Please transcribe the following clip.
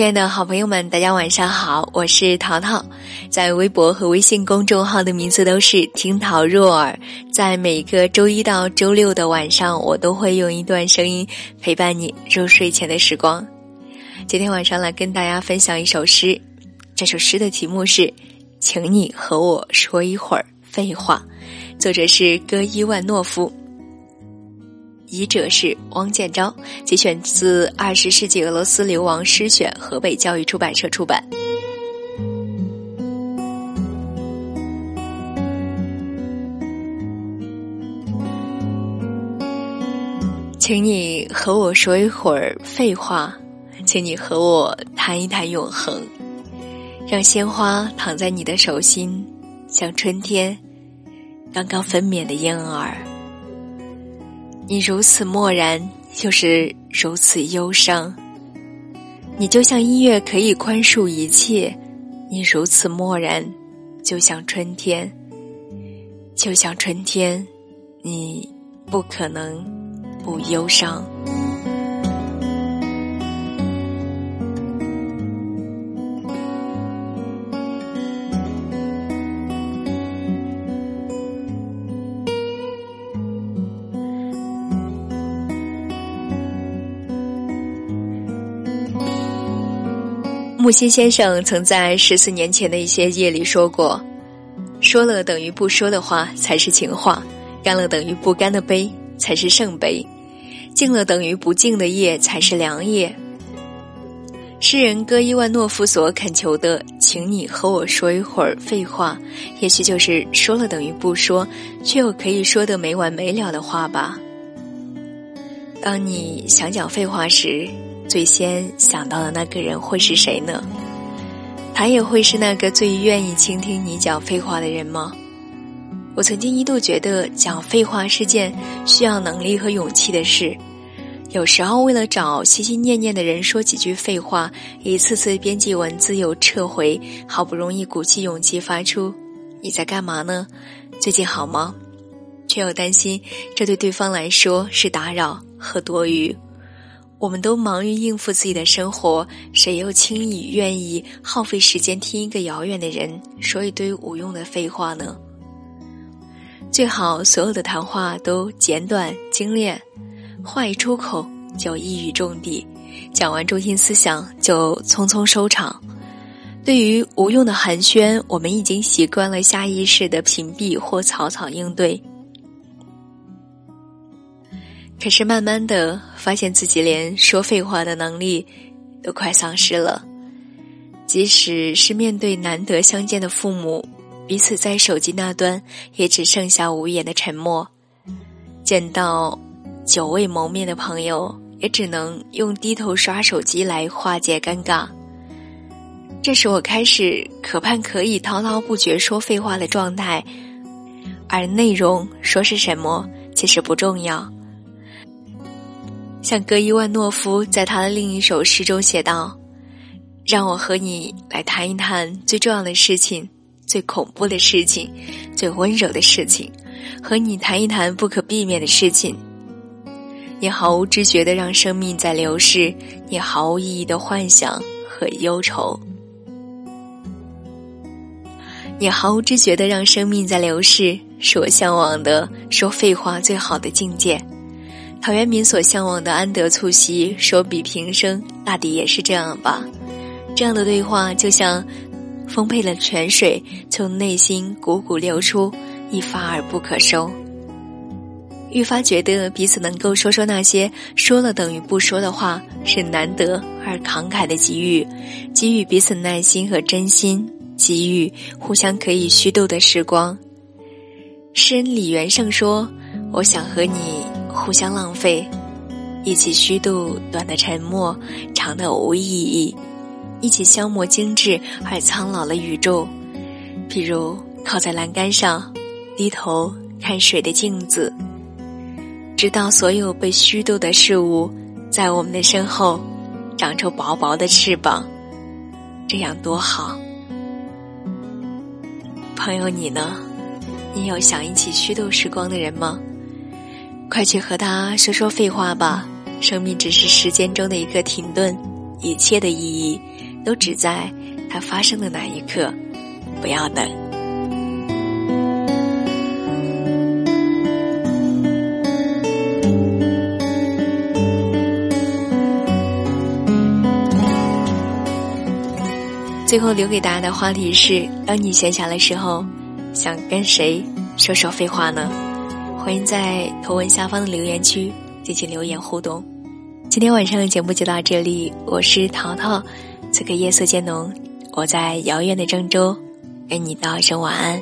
亲爱的好朋友们，大家晚上好，我是淘淘，在微博和微信公众号的名字都是听淘若耳。在每个周一到周六的晚上，我都会用一段声音陪伴你入睡前的时光。今天晚上来跟大家分享一首诗，这首诗的题目是《请你和我说一会儿废话》，作者是戈伊万诺夫。译者是汪建昭，节选自《二十世纪俄罗斯流亡诗选》，河北教育出版社出版。请你和我说一会儿废话，请你和我谈一谈永恒，让鲜花躺在你的手心，像春天刚刚分娩的婴儿。你如此漠然，就是如此忧伤。你就像音乐可以宽恕一切，你如此漠然，就像春天，就像春天，你不可能不忧伤。木心先生曾在十四年前的一些夜里说过：“说了等于不说的话才是情话，干了等于不干的杯才是圣杯，敬了等于不敬的业才是良业。”诗人戈伊万诺夫所恳求的，请你和我说一会儿废话，也许就是说了等于不说，却又可以说得没完没了的话吧。当你想讲废话时。最先想到的那个人会是谁呢？他也会是那个最愿意倾听你讲废话的人吗？我曾经一度觉得讲废话是件需要能力和勇气的事。有时候为了找心心念念的人说几句废话，一次次编辑文字又撤回，好不容易鼓起勇气发出“你在干嘛呢？最近好吗？”却又担心这对对方来说是打扰和多余。我们都忙于应付自己的生活，谁又轻易愿意耗费时间听一个遥远的人说一堆无用的废话呢？最好所有的谈话都简短精炼，话一出口就一语中的，讲完中心思想就匆匆收场。对于无用的寒暄，我们已经习惯了下意识的屏蔽或草草应对。可是慢慢的发现自己连说废话的能力都快丧失了，即使是面对难得相见的父母，彼此在手机那端也只剩下无言的沉默；见到久未谋面的朋友，也只能用低头刷手机来化解尴尬。这时我开始可盼可以滔滔不绝说废话的状态，而内容说是什么其实不重要。像格伊万诺夫在他的另一首诗中写道：“让我和你来谈一谈最重要的事情、最恐怖的事情、最温柔的事情，和你谈一谈不可避免的事情。你毫无知觉的让生命在流逝，你毫无意义的幻想和忧愁。你毫无知觉的让生命在流逝，是我向往的说废话最好的境界。”陶渊明所向往的安得促膝，手比平生，大抵也是这样吧。这样的对话，就像丰沛的泉水从内心汩汩流出，一发而不可收。愈发觉得彼此能够说说那些说了等于不说的话，是难得而慷慨的给予，给予彼此耐心和真心，给予互相可以虚度的时光。诗人李元盛说：“我想和你。”互相浪费，一起虚度短的沉默，长的无意义；一起消磨精致而苍老的宇宙，譬如靠在栏杆上，低头看水的镜子，直到所有被虚度的事物在我们的身后长出薄薄的翅膀，这样多好。朋友，你呢？你有想一起虚度时光的人吗？快去和他说说废话吧！生命只是时间中的一个停顿，一切的意义都只在它发生的那一刻。不要等。最后留给大家的话题是：当你闲暇的时候，想跟谁说说废话呢？欢迎在图文下方的留言区进行留言互动。今天晚上的节目就到这里，我是淘淘。此刻夜色渐浓，我在遥远的郑州，跟你道一声晚安。